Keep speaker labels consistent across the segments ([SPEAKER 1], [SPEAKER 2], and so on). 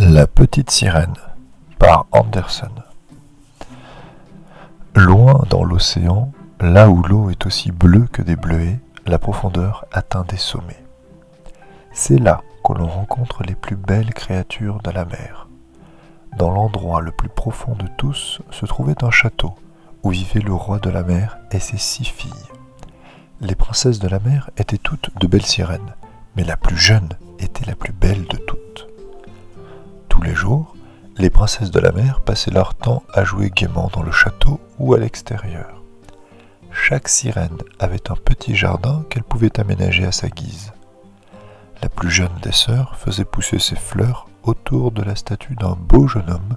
[SPEAKER 1] La petite sirène par Anderson Loin dans l'océan, là où l'eau est aussi bleue que des bleuets, la profondeur atteint des sommets. C'est là que l'on rencontre les plus belles créatures de la mer. Dans l'endroit le plus profond de tous se trouvait un château où vivait le roi de la mer et ses six filles. Les princesses de la mer étaient toutes de belles sirènes, mais la plus jeune était la plus belle de toutes. Tous les jours, les princesses de la mer passaient leur temps à jouer gaiement dans le château ou à l'extérieur. Chaque sirène avait un petit jardin qu'elle pouvait aménager à sa guise. La plus jeune des sœurs faisait pousser ses fleurs autour de la statue d'un beau jeune homme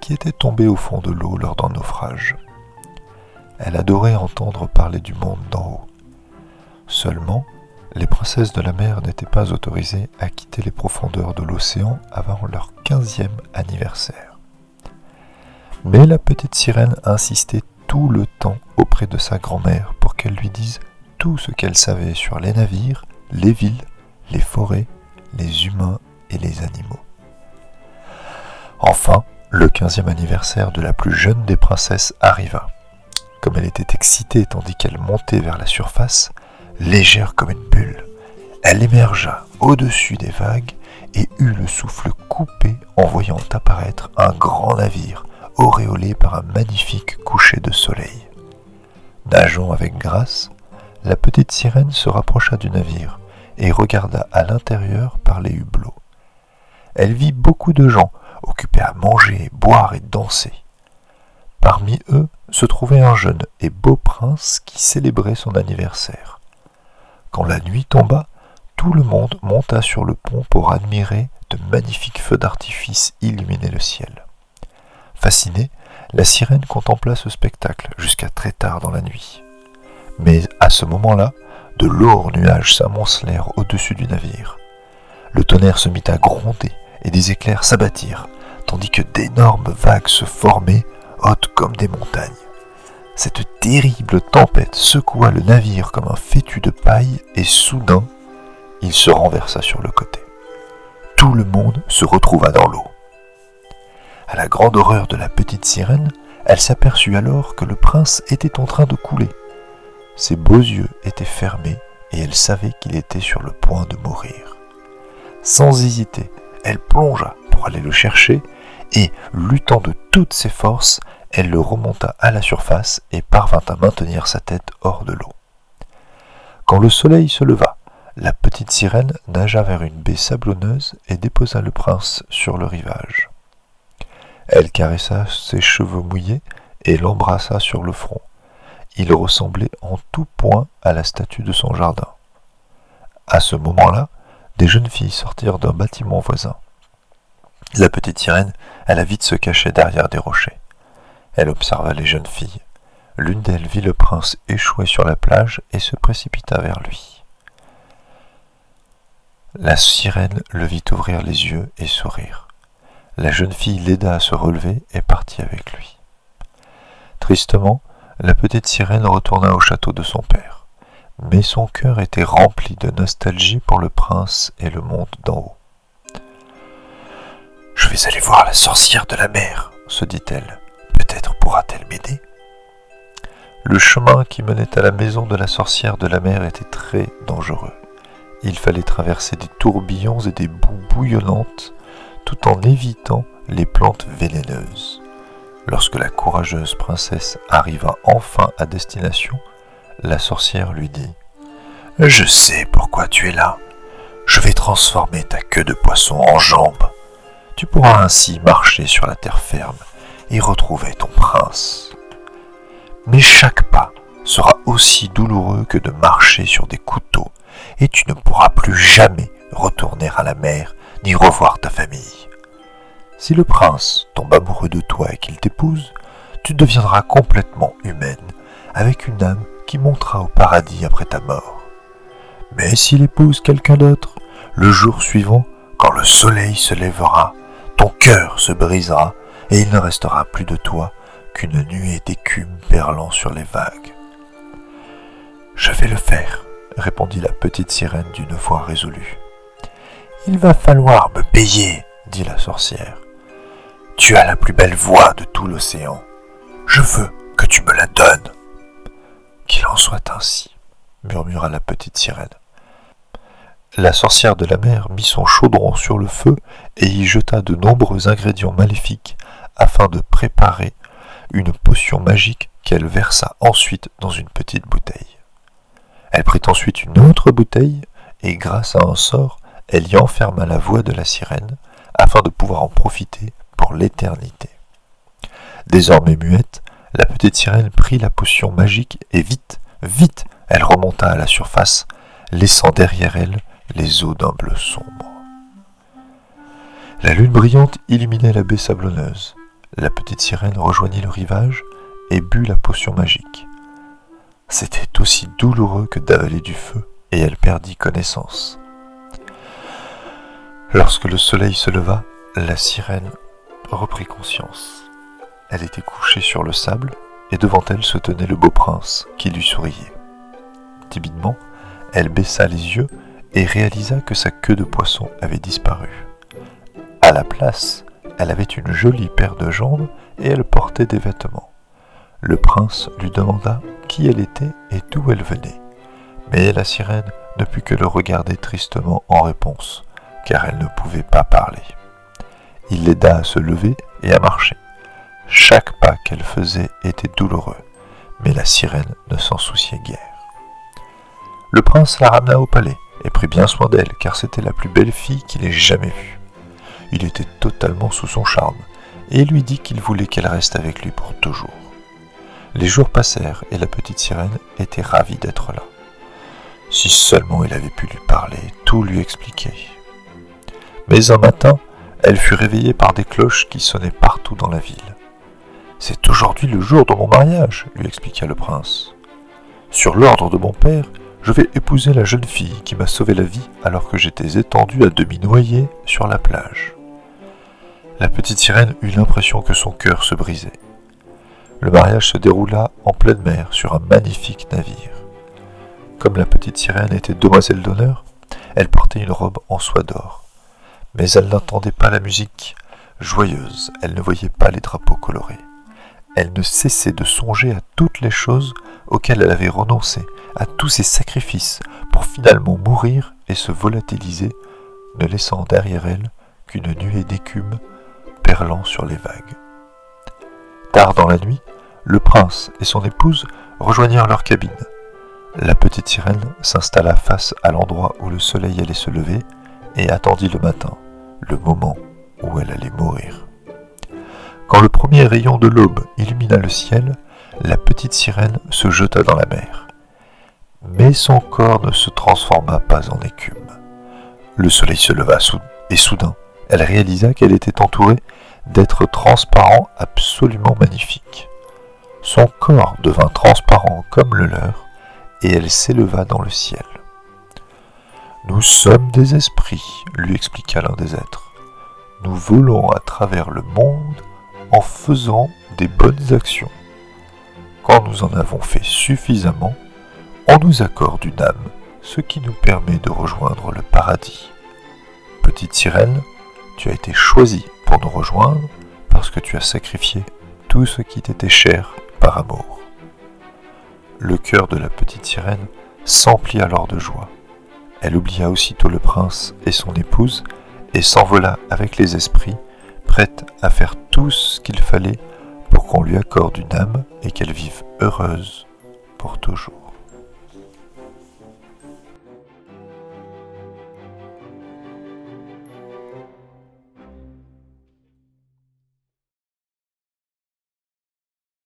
[SPEAKER 1] qui était tombé au fond de l'eau lors d'un naufrage. Elle adorait entendre parler du monde d'en haut. Seulement, les princesses de la mer n'étaient pas autorisées à quitter les profondeurs de l'océan avant leur anniversaire. Mais la petite sirène insistait tout le temps auprès de sa grand-mère pour qu'elle lui dise tout ce qu'elle savait sur les navires, les villes, les forêts, les humains et les animaux. Enfin, le quinzième anniversaire de la plus jeune des princesses arriva. Comme elle était excitée tandis qu'elle montait vers la surface, légère comme une bulle. Elle émergea au-dessus des vagues et eut le souffle coupé en voyant apparaître un grand navire auréolé par un magnifique coucher de soleil. Nageant avec grâce, la petite sirène se rapprocha du navire et regarda à l'intérieur par les hublots. Elle vit beaucoup de gens occupés à manger, boire et danser. Parmi eux se trouvait un jeune et beau prince qui célébrait son anniversaire. Quand la nuit tomba, tout le monde monta sur le pont pour admirer de magnifiques feux d'artifice illuminer le ciel. Fascinée, la sirène contempla ce spectacle jusqu'à très tard dans la nuit. Mais à ce moment-là, de lourds nuages s'amoncelèrent au-dessus du navire. Le tonnerre se mit à gronder et des éclairs s'abattirent, tandis que d'énormes vagues se formaient, hautes comme des montagnes. Cette terrible tempête secoua le navire comme un fétu de paille et soudain, il se renversa sur le côté. Tout le monde se retrouva dans l'eau. À la grande horreur de la petite sirène, elle s'aperçut alors que le prince était en train de couler. Ses beaux yeux étaient fermés et elle savait qu'il était sur le point de mourir. Sans hésiter, elle plongea pour aller le chercher et, luttant de toutes ses forces, elle le remonta à la surface et parvint à maintenir sa tête hors de l'eau. Quand le soleil se leva, la petite sirène nagea vers une baie sablonneuse et déposa le prince sur le rivage. Elle caressa ses cheveux mouillés et l'embrassa sur le front. Il ressemblait en tout point à la statue de son jardin. À ce moment-là, des jeunes filles sortirent d'un bâtiment voisin. La petite sirène alla vite se cacher derrière des rochers. Elle observa les jeunes filles. L'une d'elles vit le prince échouer sur la plage et se précipita vers lui. La sirène le vit ouvrir les yeux et sourire. La jeune fille l'aida à se relever et partit avec lui. Tristement, la petite sirène retourna au château de son père, mais son cœur était rempli de nostalgie pour le prince et le monde d'en haut. Je vais aller voir la sorcière de la mer, se dit-elle. Peut-être pourra-t-elle m'aider Le chemin qui menait à la maison de la sorcière de la mer était très dangereux. Il fallait traverser des tourbillons et des boues bouillonnantes tout en évitant les plantes vénéneuses. Lorsque la courageuse princesse arriva enfin à destination, la sorcière lui dit ⁇ Je sais pourquoi tu es là. Je vais transformer ta queue de poisson en jambes. Tu pourras ainsi marcher sur la terre ferme et retrouver ton prince. Mais chaque pas sera aussi douloureux que de marcher sur des couteaux, et tu ne pourras plus jamais retourner à la mer ni revoir ta famille. Si le prince tombe amoureux de toi et qu'il t'épouse, tu deviendras complètement humaine, avec une âme qui montera au paradis après ta mort. Mais s'il épouse quelqu'un d'autre, le jour suivant, quand le soleil se lèvera, ton cœur se brisera et il ne restera plus de toi qu'une nuée d'écume perlant sur les vagues. Je vais le faire, répondit la petite sirène d'une voix résolue. Il va falloir me payer, dit la sorcière. Tu as la plus belle voix de tout l'océan. Je veux que tu me la donnes. Qu'il en soit ainsi, murmura la petite sirène. La sorcière de la mer mit son chaudron sur le feu et y jeta de nombreux ingrédients maléfiques afin de préparer une potion magique qu'elle versa ensuite dans une petite bouteille. Elle prit ensuite une autre bouteille et grâce à un sort, elle y enferma la voix de la sirène afin de pouvoir en profiter pour l'éternité. Désormais muette, la petite sirène prit la potion magique et vite, vite, elle remonta à la surface, laissant derrière elle les eaux d'un bleu sombre. La lune brillante illuminait la baie sablonneuse. La petite sirène rejoignit le rivage et but la potion magique. C'était aussi douloureux que d'avaler du feu, et elle perdit connaissance. Lorsque le soleil se leva, la sirène reprit conscience. Elle était couchée sur le sable, et devant elle se tenait le beau prince qui lui souriait. Timidement, elle baissa les yeux et réalisa que sa queue de poisson avait disparu. À la place, elle avait une jolie paire de jambes et elle portait des vêtements. Le prince lui demanda qui elle était et d'où elle venait. Mais la sirène ne put que le regarder tristement en réponse, car elle ne pouvait pas parler. Il l'aida à se lever et à marcher. Chaque pas qu'elle faisait était douloureux, mais la sirène ne s'en souciait guère. Le prince la ramena au palais et prit bien soin d'elle, car c'était la plus belle fille qu'il ait jamais vue. Il était totalement sous son charme, et lui dit qu'il voulait qu'elle reste avec lui pour toujours. Les jours passèrent, et la petite sirène était ravie d'être là. Si seulement il avait pu lui parler, tout lui expliquer. Mais un matin, elle fut réveillée par des cloches qui sonnaient partout dans la ville. C'est aujourd'hui le jour de mon mariage, lui expliqua le prince. Sur l'ordre de mon père, je vais épouser la jeune fille qui m'a sauvé la vie alors que j'étais étendu à demi noyé sur la plage. La petite sirène eut l'impression que son cœur se brisait. Le mariage se déroula en pleine mer sur un magnifique navire. Comme la petite sirène était demoiselle d'honneur, elle portait une robe en soie d'or. Mais elle n'entendait pas la musique joyeuse, elle ne voyait pas les drapeaux colorés. Elle ne cessait de songer à toutes les choses auxquelles elle avait renoncé, à tous ses sacrifices, pour finalement mourir et se volatiliser, ne laissant derrière elle qu'une nuée d'écume perlant sur les vagues. Tard dans la nuit, le prince et son épouse rejoignirent leur cabine. La petite sirène s'installa face à l'endroit où le soleil allait se lever et attendit le matin, le moment où elle allait mourir. Quand le premier rayon de l'aube illumina le ciel, la petite sirène se jeta dans la mer. Mais son corps ne se transforma pas en écume. Le soleil se leva et soudain, elle réalisa qu'elle était entourée d'êtres transparents absolument magnifiques. Son corps devint transparent comme le leur, et elle s'éleva dans le ciel. Nous sommes des esprits, lui expliqua l'un des êtres. Nous volons à travers le monde en faisant des bonnes actions. Quand nous en avons fait suffisamment, on nous accorde une âme, ce qui nous permet de rejoindre le paradis. Petite sirène, tu as été choisie pour nous rejoindre parce que tu as sacrifié tout ce qui t'était cher par amour. Le cœur de la petite sirène s'emplit alors de joie. Elle oublia aussitôt le prince et son épouse et s'envola avec les esprits, prête à faire tout ce qu'il fallait pour qu'on lui accorde une âme et qu'elle vive heureuse pour toujours.